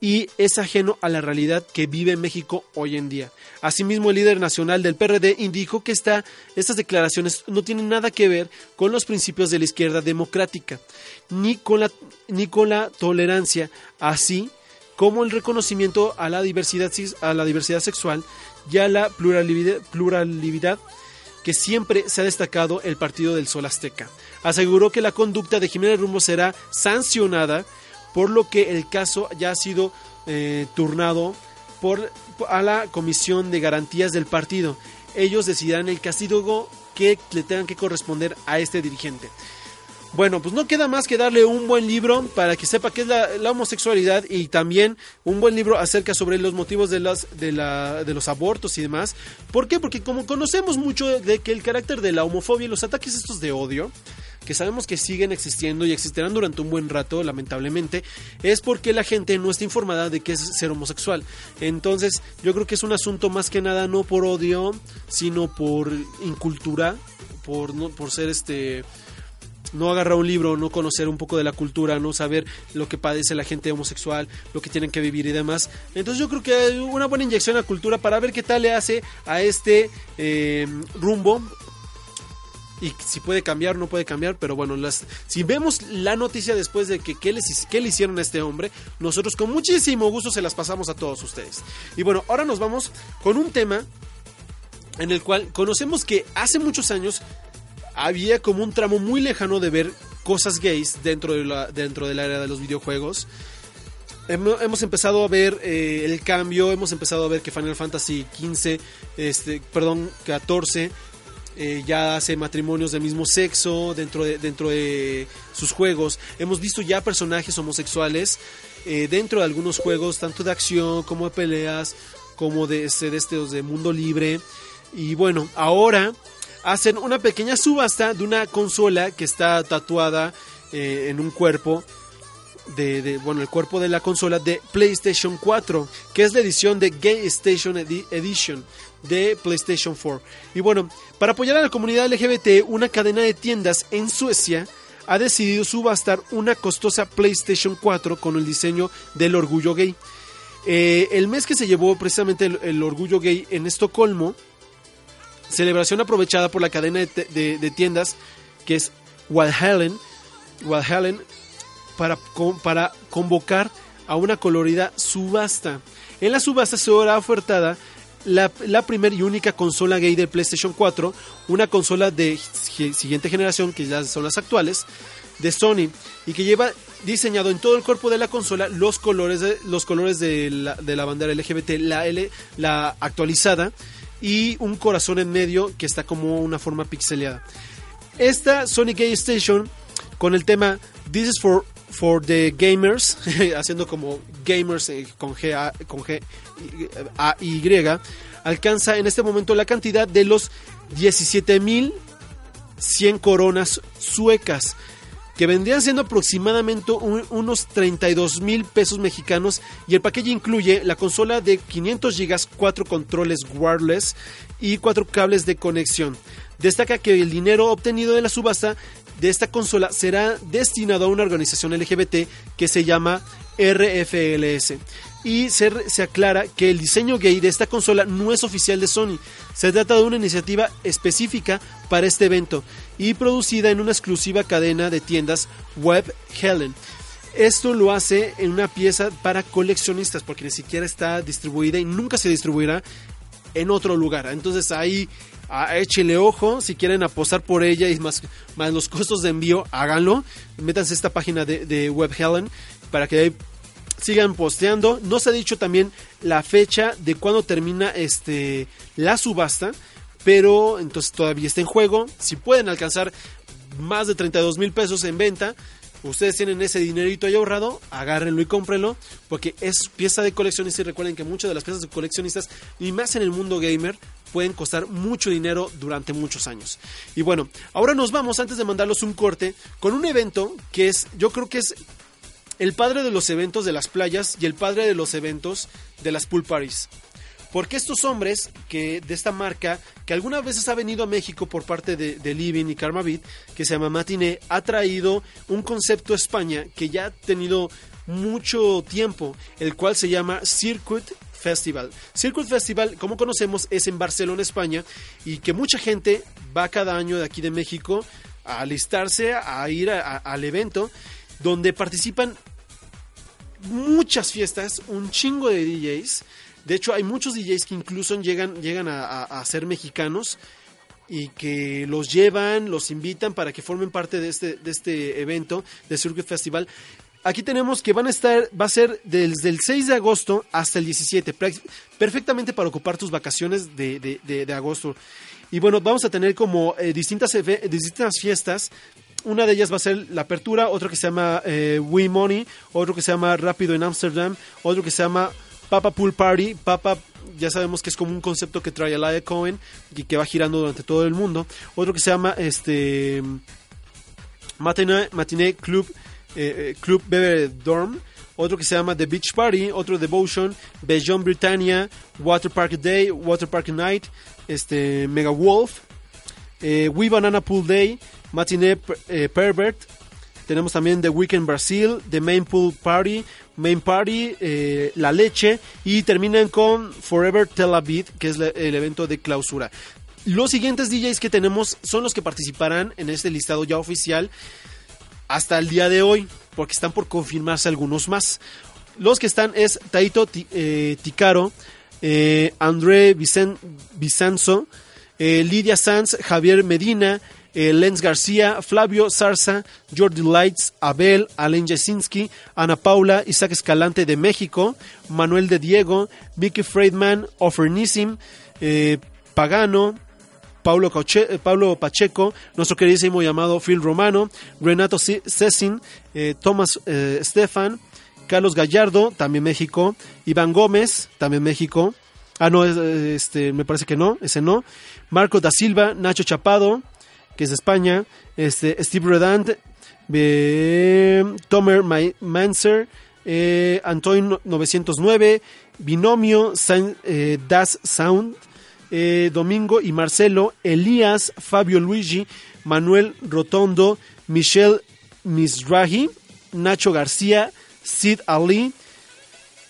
y es ajeno a la realidad que vive México hoy en día. Asimismo, el líder nacional del PRD indicó que esta- estas declaraciones no tienen nada que ver con los principios de la izquierda democrática, ni con la, ni con la tolerancia, así como el reconocimiento a la diversidad, a la diversidad sexual y a la pluralidad, pluralidad que siempre se ha destacado el Partido del Sol Azteca. Aseguró que la conducta de Jiménez Rumbo será sancionada, por lo que el caso ya ha sido eh, turnado por, a la Comisión de Garantías del partido. Ellos decidirán el castigo que le tengan que corresponder a este dirigente. Bueno, pues no queda más que darle un buen libro para que sepa qué es la, homosexualidad y también un buen libro acerca sobre los motivos de, de los abortos y demás. ¿Por qué? Porque como conocemos mucho de que el carácter de la homofobia y los ataques estos de odio, que sabemos que siguen existiendo y existirán durante un buen rato, lamentablemente, es porque la gente no está informada de qué es ser homosexual. Entonces, yo creo que es un asunto más que nada no por odio, sino por incultura, por, no, por ser este no agarrar un libro, no conocer un poco de la cultura, no saber lo que padece la gente homosexual, lo que tienen que vivir y demás. Entonces yo creo que hay una buena inyección a cultura para ver qué tal le hace a este eh, rumbo. Y si puede cambiar, no puede cambiar, pero bueno, las, si vemos la noticia después de que qué, les, qué le hicieron a este hombre, nosotros con muchísimo gusto se las pasamos a todos ustedes. Y bueno, ahora nos vamos con un tema en el cual conocemos que hace muchos años había como un tramo muy lejano de ver cosas gays dentro, de dentro del área de los videojuegos. Hemo- Hemos empezado a ver eh, el cambio, hemos empezado a ver que Final Fantasy XV, este, perdón, 14, eh, ya hace matrimonios del mismo sexo dentro de, dentro de sus juegos. Hemos visto ya personajes homosexuales eh, dentro de algunos juegos, tanto de acción como de peleas, como de, este, de estos de mundo libre. Y bueno, ahora hacen una pequeña subasta de una consola que está tatuada eh, en un cuerpo de, bueno el cuerpo de la consola de PlayStation 4 que es la edición de Gay Station Edi- Edition de PlayStation 4 y bueno para apoyar a la comunidad LGBT una cadena de tiendas en Suecia ha decidido subastar una costosa PlayStation 4 con el diseño del orgullo gay Eh, el mes que se llevó precisamente el, orgullo gay en Estocolmo celebración aprovechada por la cadena de, tiendas que es Walhalen, Walhalen para, para convocar a una colorida subasta. En la subasta se será ofertada la, primera y única consola gay de PlayStation 4, una consola de si- siguiente generación, que ya son las actuales, de Sony, y que lleva diseñado en todo el cuerpo de la consola los colores de, los colores de la bandera LGBT, la L, la actualizada, y un corazón en medio que está como una forma pixeleada. Esta Sony Gay Station con el tema This is for, for the Gamers, haciendo como gamers eh, con G, con G A y alcanza en este momento la cantidad de los 17.100 coronas suecas, que vendrían siendo aproximadamente un- unos 32 mil pesos mexicanos y el paquete incluye la consola de 500 gigas, cuatro controles wireless y cuatro cables de conexión. Destaca que el dinero obtenido de la subasta de esta consola será destinado a una organización LGBT que se llama RFLS. Y se, se aclara que el diseño gay de esta consola no es oficial de Sony. Se trata de una iniciativa específica para este evento y producida en una exclusiva cadena de tiendas Web Helen. Esto lo hace en una pieza para coleccionistas porque ni siquiera está distribuida y nunca se distribuirá en otro lugar. Entonces ahí ah, échele ojo, si quieren apostar por ella y más, más los costos de envío, háganlo. Métanse a esta página de, de Web Helen para que sigan posteando. No se ha dicho también la fecha de cuándo termina este la subasta, pero entonces todavía está en juego. Si pueden alcanzar más de 32 mil pesos en venta. Ustedes tienen ese dinerito ahí ahorrado, agárrenlo y cómprenlo, porque es pieza de coleccionista y recuerden que muchas de las piezas de coleccionistas, y más en el mundo gamer, pueden costar mucho dinero durante muchos años. Y bueno, ahora nos vamos, antes de mandarlos un corte, con un evento que es, yo creo que es el padre de los eventos de las playas y el padre de los eventos de las pool parties. Porque estos hombres que de esta marca, que algunas veces ha venido a México por parte de, Living y Karmavit, que se llama Matiné, ha traído un concepto a España que ya ha tenido mucho tiempo, el cual se llama Circuit Festival. Circuit Festival, como conocemos, es en Barcelona, España, y que mucha gente va cada año de aquí de México a alistarse, a ir al evento, donde participan muchas fiestas, un chingo de DJs. De hecho, hay muchos DJs que incluso llegan, llegan a, ser mexicanos y que los llevan, los invitan para que formen parte de este, de este evento, de Circuit Festival. Aquí tenemos que van a estar, va a ser desde el 6 de agosto hasta el 17, prac- perfectamente para ocupar tus vacaciones de, de- agosto. Y bueno, vamos a tener como eh, distintas, distintas fiestas. Una de ellas va a ser la apertura, otro que se llama eh, We Money, otro que se llama Rápido en Amsterdam, otro que se llama Papa Pool Party. Papa, ya sabemos que es como un concepto que trae Laia Cohen y que va girando durante todo el mundo. Otro que se llama este Matinee, Club, eh, eh, Club Bebe Dorm. Otro que se llama The Beach Party, otro Devotion, Beyond Britannia, Water Park Day, Water Park Night, este Mega Wolf, eh, We Banana Pool Day, Matinee Per- Pervert. Tenemos también The Weekend Brasil, The Main Pool Party, Main Party, eh, La Leche y terminan con Forever Tel Aviv, que es el evento de clausura. Los siguientes DJs que tenemos son los que participarán en este listado ya oficial hasta el día de hoy, porque están por confirmarse algunos más. Los que están es Taito eh, Ticaro, eh, André Vicen- Vicenzo, eh, Lidia Sanz, Javier Medina, eh, Lenz García, Flavio Zarza, Jordi Lights, Abel, Alain Jasinski, Ana Paula, Isaac Escalante de México, Manuel de Diego, Vicky Friedman, Offernissim, eh, Pagano, Paulo, Cauche- eh, Pablo Pacheco, nuestro queridísimo llamado Phil Romano, Renato Ce- Cecin, eh, Thomas eh, Stefan, Carlos Gallardo, también México, Iván Gómez, también México. Ah, no, es, este, me parece que no, ese no. Marco da Silva, Nacho Chapado, que es de España, este, Steve Redant, Tomer Ma- Manser, eh, Antoine 909, Binomio, San- eh, Das Sound, eh, Domingo y Marcelo, Elías, Fabio Luigi, Manuel Rotondo, Michelle Misrahi, Nacho García, Sid Ali,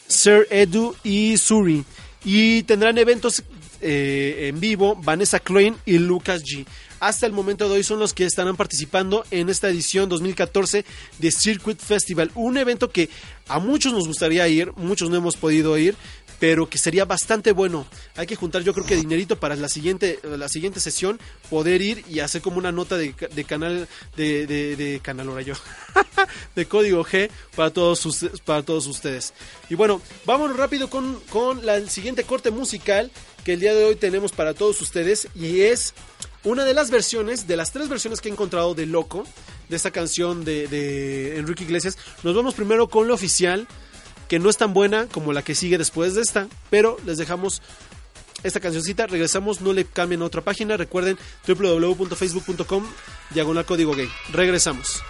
Sir Edu y Suri. Y tendrán eventos eh, en vivo Vanessa Klein y Lucas G. Hasta el momento de hoy son los que estarán participando en esta edición 2014 de Circuit Festival. Un evento que a muchos nos gustaría ir, muchos no hemos podido ir, pero que sería bastante bueno. Hay que juntar yo creo que dinerito para la siguiente, la siguiente sesión, poder ir y hacer como una nota de, canal, de, de, canal ahora yo, de código G para todos, sus- para todos ustedes. Y bueno, vámonos rápido con, con la, el siguiente corte musical que el día de hoy tenemos para todos ustedes y es una de las versiones, de las tres versiones que he encontrado de Loco, de esta canción de, de Enrique Iglesias. Nos vamos primero con la oficial, que no es tan buena como la que sigue después de esta, pero les dejamos esta cancioncita. Regresamos, no le cambien a otra página. Recuerden www.facebook.com diagonal código gay. Regresamos.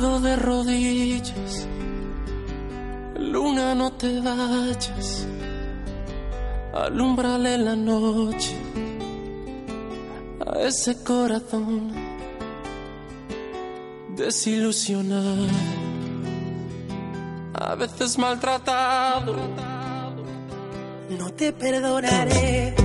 De rodillas, luna no te vayas, alumbrale la noche a ese corazón desilusionado, a veces maltratado. No te perdonaré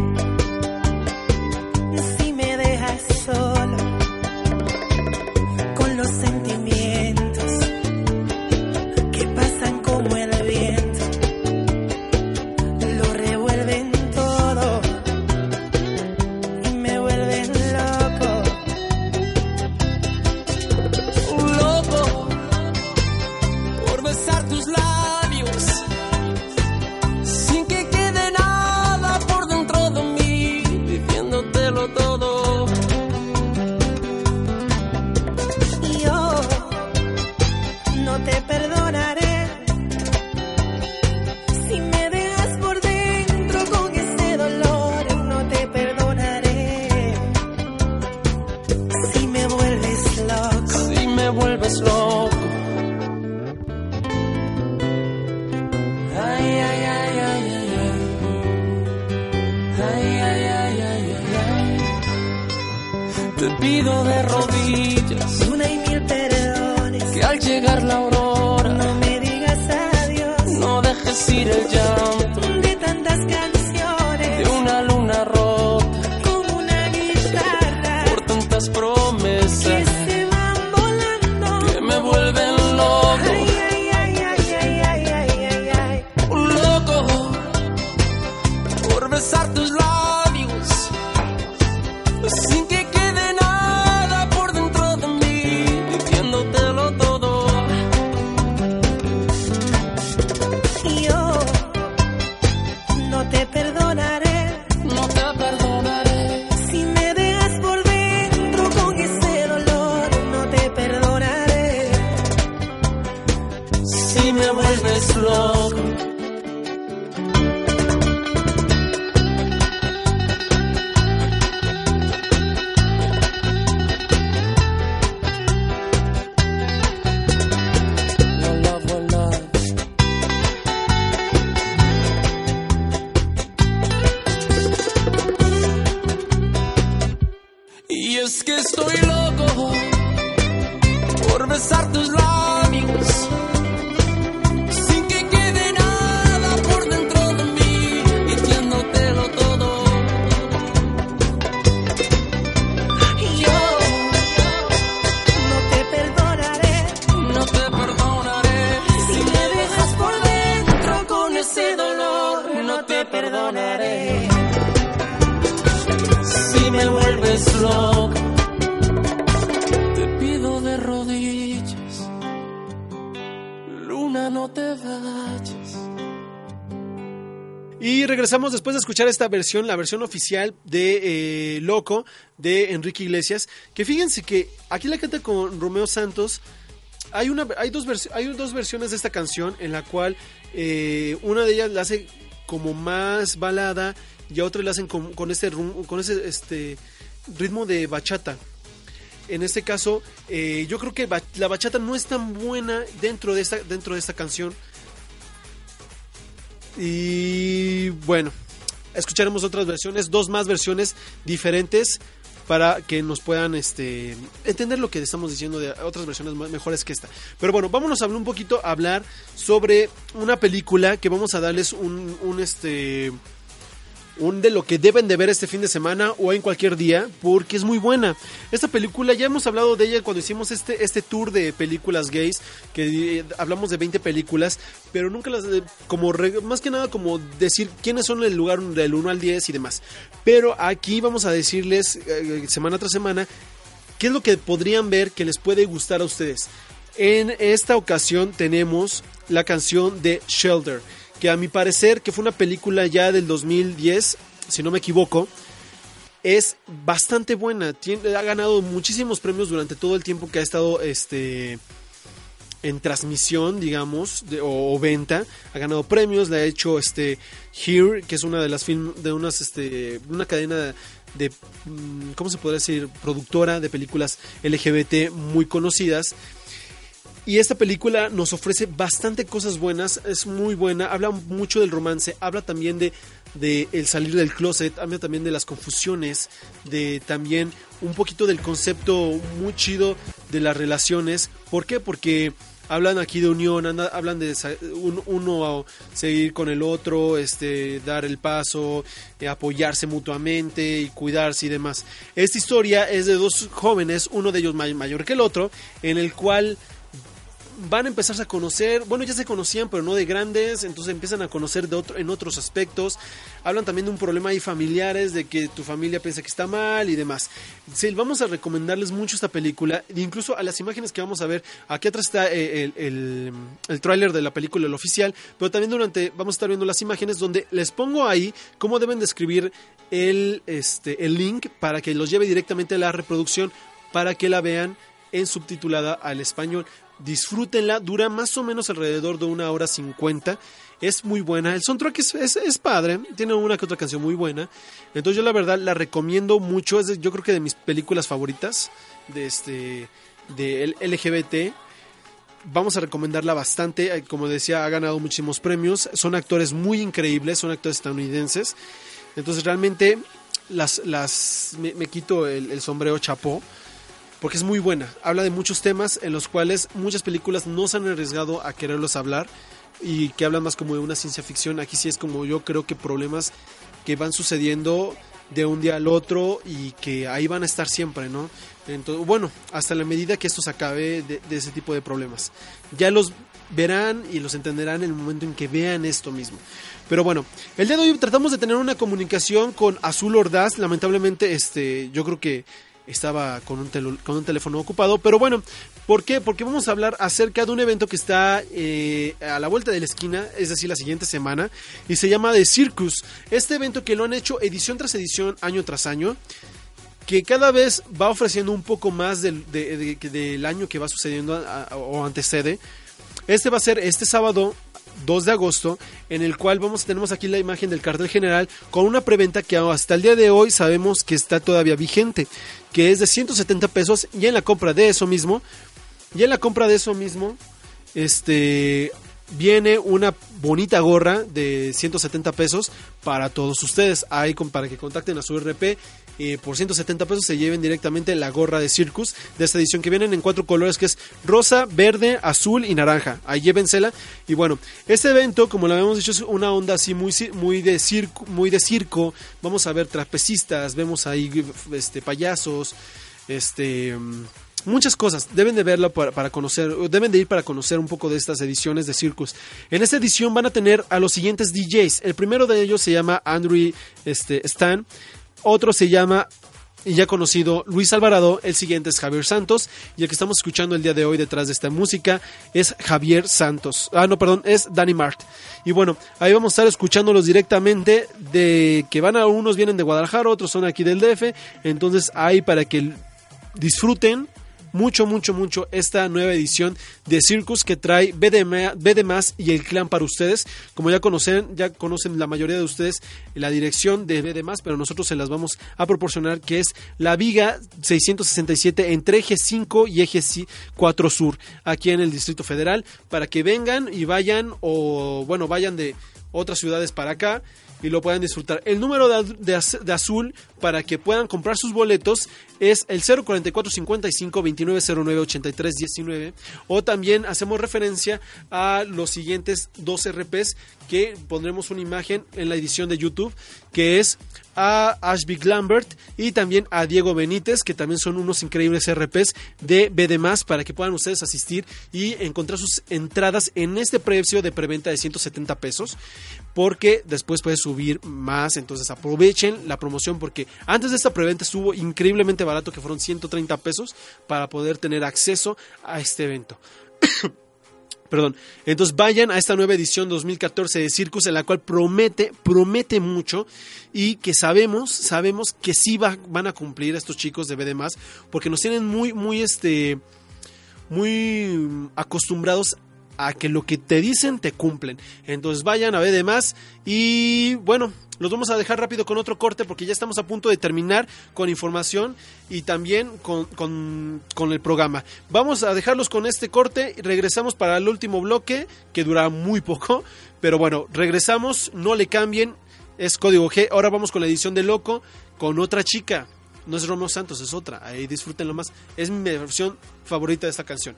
regresamos después de escuchar esta versión, la versión oficial de eh, Loco de Enrique Iglesias. Que fíjense que aquí la canta con Romeo Santos. Hay, una, hay, dos, hay dos versiones de esta canción en la cual eh, una de ellas la hace como más balada y a otra la hacen con, rum- con ese este, ritmo de bachata. En este caso, eh, yo creo que la bachata no es tan buena dentro de esta, dentro de esta canción. Y bueno, escucharemos otras versiones, dos más versiones diferentes para que nos puedan este, entender lo que estamos diciendo de otras versiones mejores que esta. Pero bueno, vámonos a hablar un poquito, a hablar sobre una película que vamos a darles un este un de lo que deben de ver este fin de semana o en cualquier día porque es muy buena. Esta película ya hemos hablado de ella cuando hicimos este, este tour de películas gays, que eh, hablamos de 20 películas, pero nunca las, eh, como más que nada como decir quiénes son el lugar del 1 al 10 y demás. Pero aquí vamos a decirles eh, semana tras semana qué es lo que podrían ver que les puede gustar a ustedes. En esta ocasión tenemos la canción de Shelter, que a mi parecer, que fue una película ya del 2010, si no me equivoco, es bastante buena. Ha ganado muchísimos premios durante todo el tiempo que ha estado este, en transmisión, digamos, de- o, o venta. Ha ganado premios, le ha hecho este, Here, que es una de las film, de unas, este, una cadena de, mm, ¿cómo se podría decir? Productora de películas LGBT muy conocidas. Y esta película nos ofrece bastante cosas buenas, es muy buena, habla mucho del romance, habla también de, de el salir del closet, habla también de las confusiones, de también un poquito del concepto muy chido de las relaciones. ¿Por qué? Porque hablan aquí de unión, anda- hablan de un- uno seguir con el otro, este, dar el paso, eh, apoyarse mutuamente y cuidarse y demás. Esta historia es de dos jóvenes, uno de ellos may- mayor que el otro, en el cual van a empezarse a conocer, bueno ya se conocían pero no de grandes, entonces empiezan a conocer en otros aspectos, hablan también de un problema ahí familiares, de que tu familia piensa que está mal y demás. Sí, vamos a recomendarles mucho esta película, incluso a las imágenes que vamos a ver, aquí atrás está eh, el, el, tráiler de la película, el oficial, pero también durante, vamos a estar viendo las imágenes donde les pongo ahí cómo deben de escribir el, este, el link para que los lleve directamente a la reproducción para que la vean en subtitulada al español. Disfrútenla, dura más o menos alrededor de una hora cincuenta. Es muy buena. El soundtrack es, es, padre. Tiene una que otra canción muy buena. Entonces yo la verdad la recomiendo mucho. Es yo creo que de mis películas favoritas de este de LGBT. Vamos a recomendarla bastante. Eh, Como decía, ha ganado muchísimos premios. Son actores muy increíbles. Son actores estadounidenses. Entonces realmente las, las, me, me quito el, el sombrero chapó porque es muy buena. Habla de muchos temas en los cuales muchas películas no se han arriesgado a quererlos hablar y que hablan más como de una ciencia ficción. Aquí sí es como yo creo que problemas que van sucediendo de un día al otro y que ahí van a estar siempre, ¿no? Entonces, bueno, hasta la medida que esto se acabe de, ese tipo de problemas. Ya los verán y los entenderán en el momento en que vean esto mismo. Pero bueno, el día de hoy tratamos de tener una comunicación con Azul Ordaz. Lamentablemente, este, yo creo que estaba con un, con un teléfono ocupado. Pero bueno, ¿por qué? Porque vamos a hablar acerca de un evento que está eh, a la vuelta de la esquina, es decir, la siguiente semana, y se llama The Circus. Este evento que lo han hecho edición tras edición, año tras año que cada vez va ofreciendo un poco más del, de- de- del año que va sucediendo o antecede. Este va a ser este sábado 2 de agosto, en el cual vamos tenemos aquí la imagen del cartel general con una preventa que hasta el día de hoy sabemos que está todavía vigente, que es de 170 pesos y en la compra de eso mismo, y en la compra de eso mismo, este viene una bonita gorra de 170 pesos para todos ustedes. Ahí para que contacten a su RP eh, por 170 pesos se lleven directamente la gorra de Circus de esta edición que vienen en cuatro colores que es rosa, verde, azul y naranja. Ahí llévensela. Y bueno, este evento, como lo habíamos dicho, es una onda así muy, muy de circo, muy de circo. Vamos a ver trapecistas, vemos ahí este payasos, este muchas cosas. Deben de verlo para, para conocer, deben de ir para conocer un poco de estas ediciones de Circus. En esta edición van a tener a los siguientes DJs. El primero de ellos se llama Andrew este, Stan. Otro se llama y ya conocido Luis Alvarado, el siguiente es Javier Santos y el que estamos escuchando el día de hoy detrás de esta música es Javier Santos. Ah, no, perdón, es Danny Mart. Y bueno, ahí vamos a estar escuchándolos directamente de que van a unos vienen de Guadalajara, otros son aquí del DF, entonces ahí para que disfruten mucho, mucho, mucho esta nueva edición de Circus que trae BD, BD Más y el clan para ustedes. Como ya conocen, ya conocen la mayoría de ustedes la dirección de BD Más, pero nosotros se las vamos a proporcionar, que es la Viga 667 entre eje 5 y eje 4 Sur, aquí en el Distrito Federal, para que vengan y vayan, o bueno, vayan de otras ciudades para acá y lo puedan disfrutar. El número de, de, azul para que puedan comprar sus boletos es el 044 55 2909 83 19 o también hacemos referencia a los siguientes dos RPs que pondremos una imagen en la edición de YouTube que es a Ashby Lambert y también a Diego Benítez que también son unos increíbles RPs de BD para que puedan ustedes asistir y encontrar sus entradas en este precio de preventa de 170 pesos porque después puede subir más entonces aprovechen la promoción porque antes de esta preventa estuvo increíblemente barato que fueron 130 pesos para poder tener acceso a este evento. Perdón. Entonces vayan a esta nueva edición 2014 de Circus en la cual promete, promete mucho y que sabemos, sabemos que sí va, van a cumplir estos chicos de BD porque nos tienen muy, muy, este, muy acostumbrados a que lo que te dicen te cumplen. Entonces vayan a ver de más y bueno, los vamos a dejar rápido con otro corte porque ya estamos a punto de terminar con información y también con, con, con, el programa. Vamos a dejarlos con este corte y regresamos para el último bloque que dura muy poco, pero bueno, regresamos, no le cambien, es código G. Ahora vamos con la edición de Loco con otra chica. No es Romeo Santos, es otra. Ahí disfrútenlo más. Es mi versión favorita de esta canción.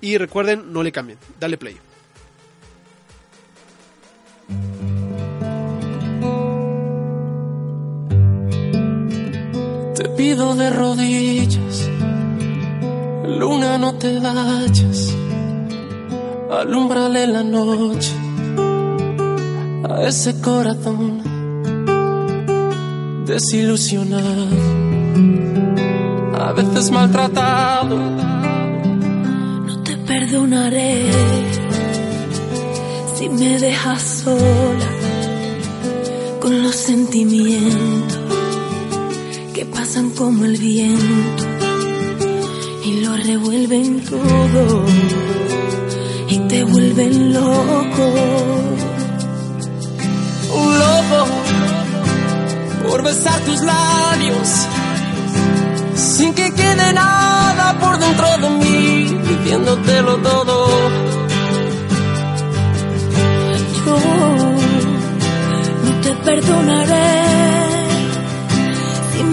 Y recuerden, no le cambien. Dale play. Te pido de rodillas, luna no te vayas, alumbrale la noche a ese corazón desilusionado, a veces maltratado perdonaré si me dejas sola con los sentimientos que pasan como el viento y lo revuelven todo y te vuelven loco. Un loco por besar tus labios sin que quede nada por dentro de mí, pidiéndotelo todo. Yo no te perdonaré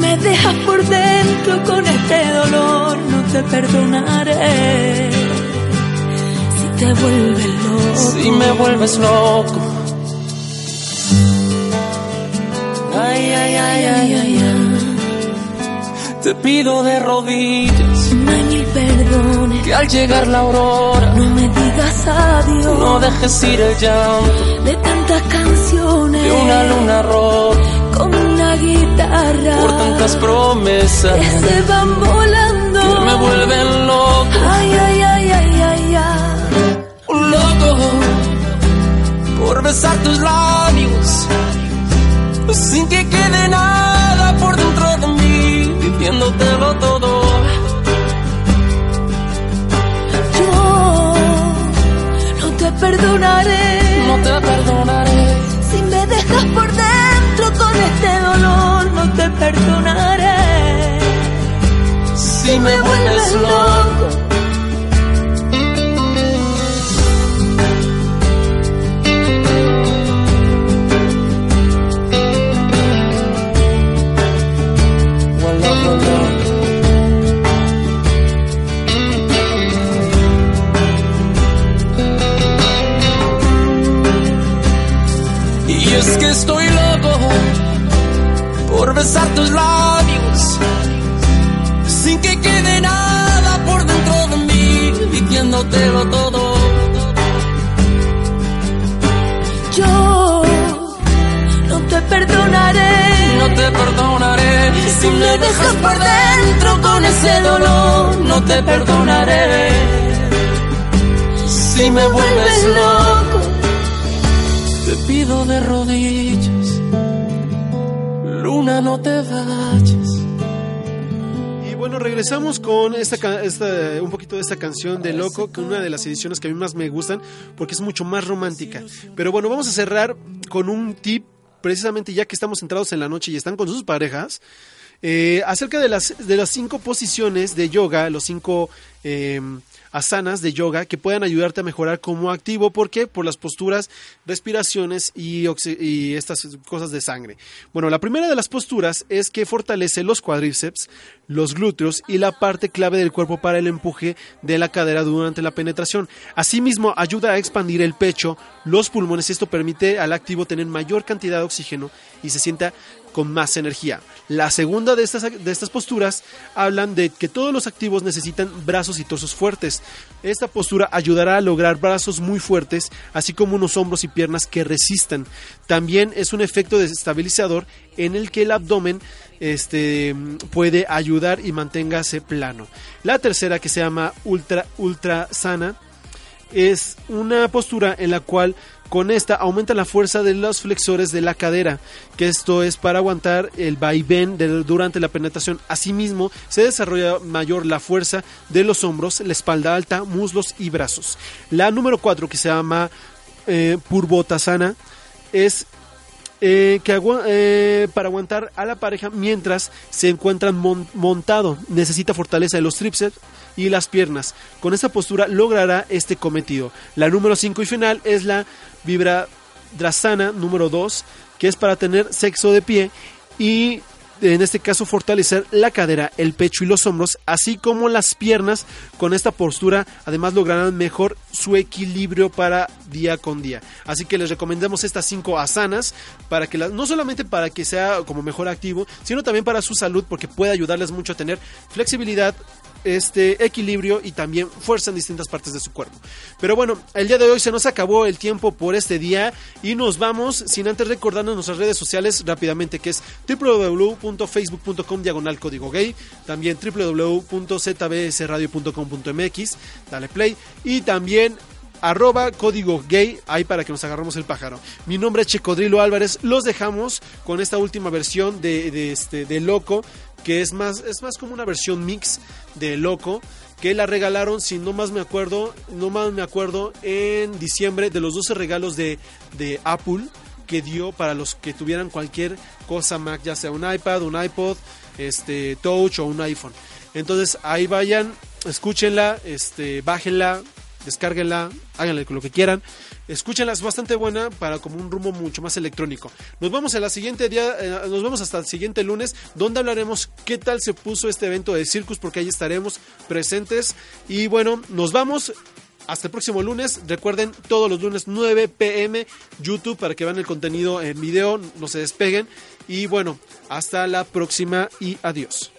me dejas por dentro con este dolor, no te perdonaré. Si te vuelves loco, Si me vuelves loco. Ay, ay, ay, ay, ay. Te pido de rodillas. Mil perdones. que al llegar la aurora No me digas adiós. no dejes ir el llanto. De tantas canciones. De una luna roja con una guitarra. Por tantas promesas. Que se van volando. que me vuelven loco. Ay, ay, ay, ay, ay, ay. Un loco. Por besar tus labios. Sin que quede nada diciéndotelo todo. Yo no te perdonaré No te perdonaré. si me dejas por dentro con este dolor. No te perdonaré Si me vuelves loco. Estoy loco por besar tus labios sin que quede nada por dentro de mí, diciéndotelo todo. Yo no te perdonaré No te perdonaré si me dejas por dentro con ese dolor. no te perdonaré si me vuelves loco. Te pido de rodillas, luna, no te vayas. Y bueno, regresamos con esta, esta- un poquito de esta canción de Loco, que es una de las ediciones que a mí más me gustan, porque es mucho más romántica. Pero bueno, vamos a cerrar con un tip, precisamente ya que estamos centrados en la noche y están con sus parejas, eh, acerca de las, de las cinco posiciones de yoga, los cinco eh, asanas de yoga que puedan ayudarte a mejorar como activo. ¿Por qué? Por las posturas, respiraciones y, y estas cosas de sangre. Bueno, la primera de las posturas es que fortalece los cuádriceps, los glúteos y la parte clave del cuerpo para el empuje de la cadera durante la penetración. Asimismo, ayuda a expandir el pecho, los pulmones esto permite al activo tener mayor cantidad de oxígeno y se sienta con más energía. La segunda de estas, de estas posturas hablan de que todos los activos necesitan brazos y torsos fuertes. Esta postura ayudará a lograr brazos muy fuertes, así como unos hombros y piernas que resistan. También es un efecto desestabilizador en el que el abdomen este, puede ayudar y manténgase plano. La tercera, que se llama ultra, ultra sana, es una postura en la cual con esta aumenta la fuerza de los flexores de la cadera, que esto es para aguantar el vaivén durante la penetración. Asimismo, se desarrolla mayor la fuerza de los hombros, la espalda alta, muslos y brazos. La número 4, que se llama eh, Purvotasana, es eh, que eh, para aguantar a la pareja mientras se encuentran mon- montado. Necesita fortaleza de los tríceps y las piernas. Con esta postura logrará este cometido. La número 5 y final es la Vibradrasana número 2, que es para tener sexo de pie y en este caso fortalecer la cadera, el pecho y los hombros, así como las piernas. Con esta postura, además lograrán mejor su equilibrio para día con día. Así que les recomendamos estas cinco asanas para que no solamente para que sea como mejor activo, sino también para su salud, porque puede ayudarles mucho a tener flexibilidad, este equilibrio y también fuerza en distintas partes de su cuerpo. Pero bueno, el día de hoy se nos acabó el tiempo por este día y nos vamos sin antes recordarnos nuestras redes sociales rápidamente que es www.facebook.com diagonal código gay, también www.zbsradio.com.mx, dale play y también arroba código gay, ahí para que nos agarramos el pájaro. Mi nombre es Checodrilo Álvarez, los dejamos con esta última versión de este, de Loco, que es más, es más como una versión mix de Loco, que la regalaron, si no más me acuerdo, no más me acuerdo, en diciembre de los 12 regalos de, de Apple que dio para los que tuvieran cualquier cosa Mac, ya sea un iPad, un iPod, este Touch o un iPhone. Entonces ahí vayan, escúchenla, este, bájenla, descárguenla, háganle lo que quieran. Escúchenlas bastante buena para como un rumbo mucho más electrónico. Nos vamos a la siguiente día, eh, nos vemos hasta el siguiente lunes, donde hablaremos qué tal se puso este evento de Circus, porque ahí estaremos presentes. Y bueno, nos vamos. Hasta el próximo lunes. Recuerden, todos los lunes 9 pm YouTube para que vean el contenido en video, no se despeguen. Y bueno, hasta la próxima y adiós.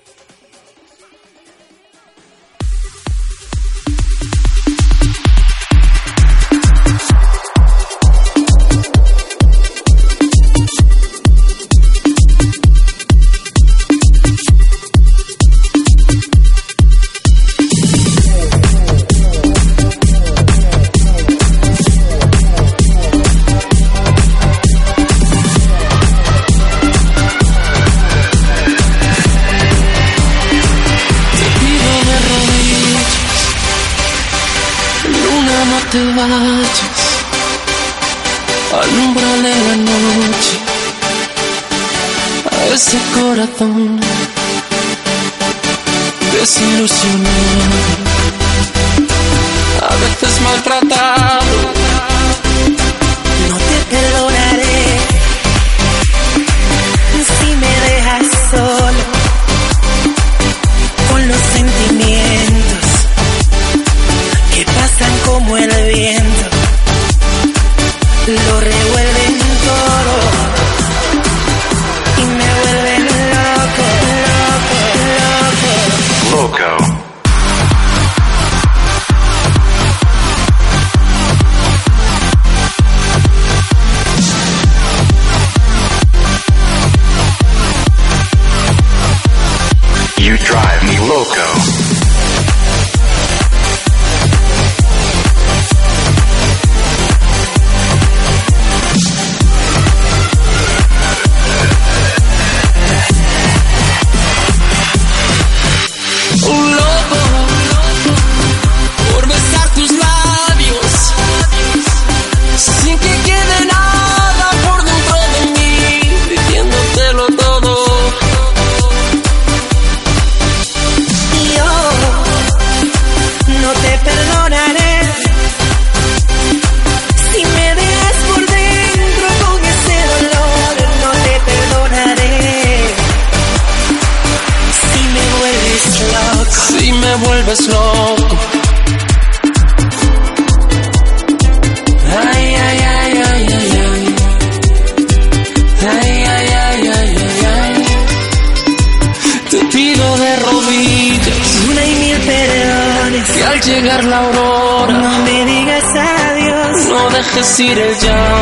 to see the job.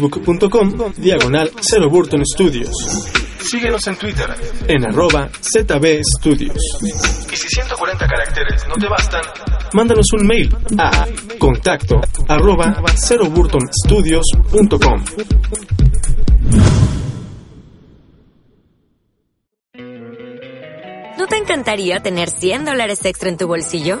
facebook.com diagonal Cero Burton Studios. Síguenos en Twitter. En arroba ZB Studios. Y si 140 caracteres no te bastan, Mándanos un mail a contacto arroba ceroburtonstudios.com. ¿No te encantaría tener 100 dólares extra en tu bolsillo?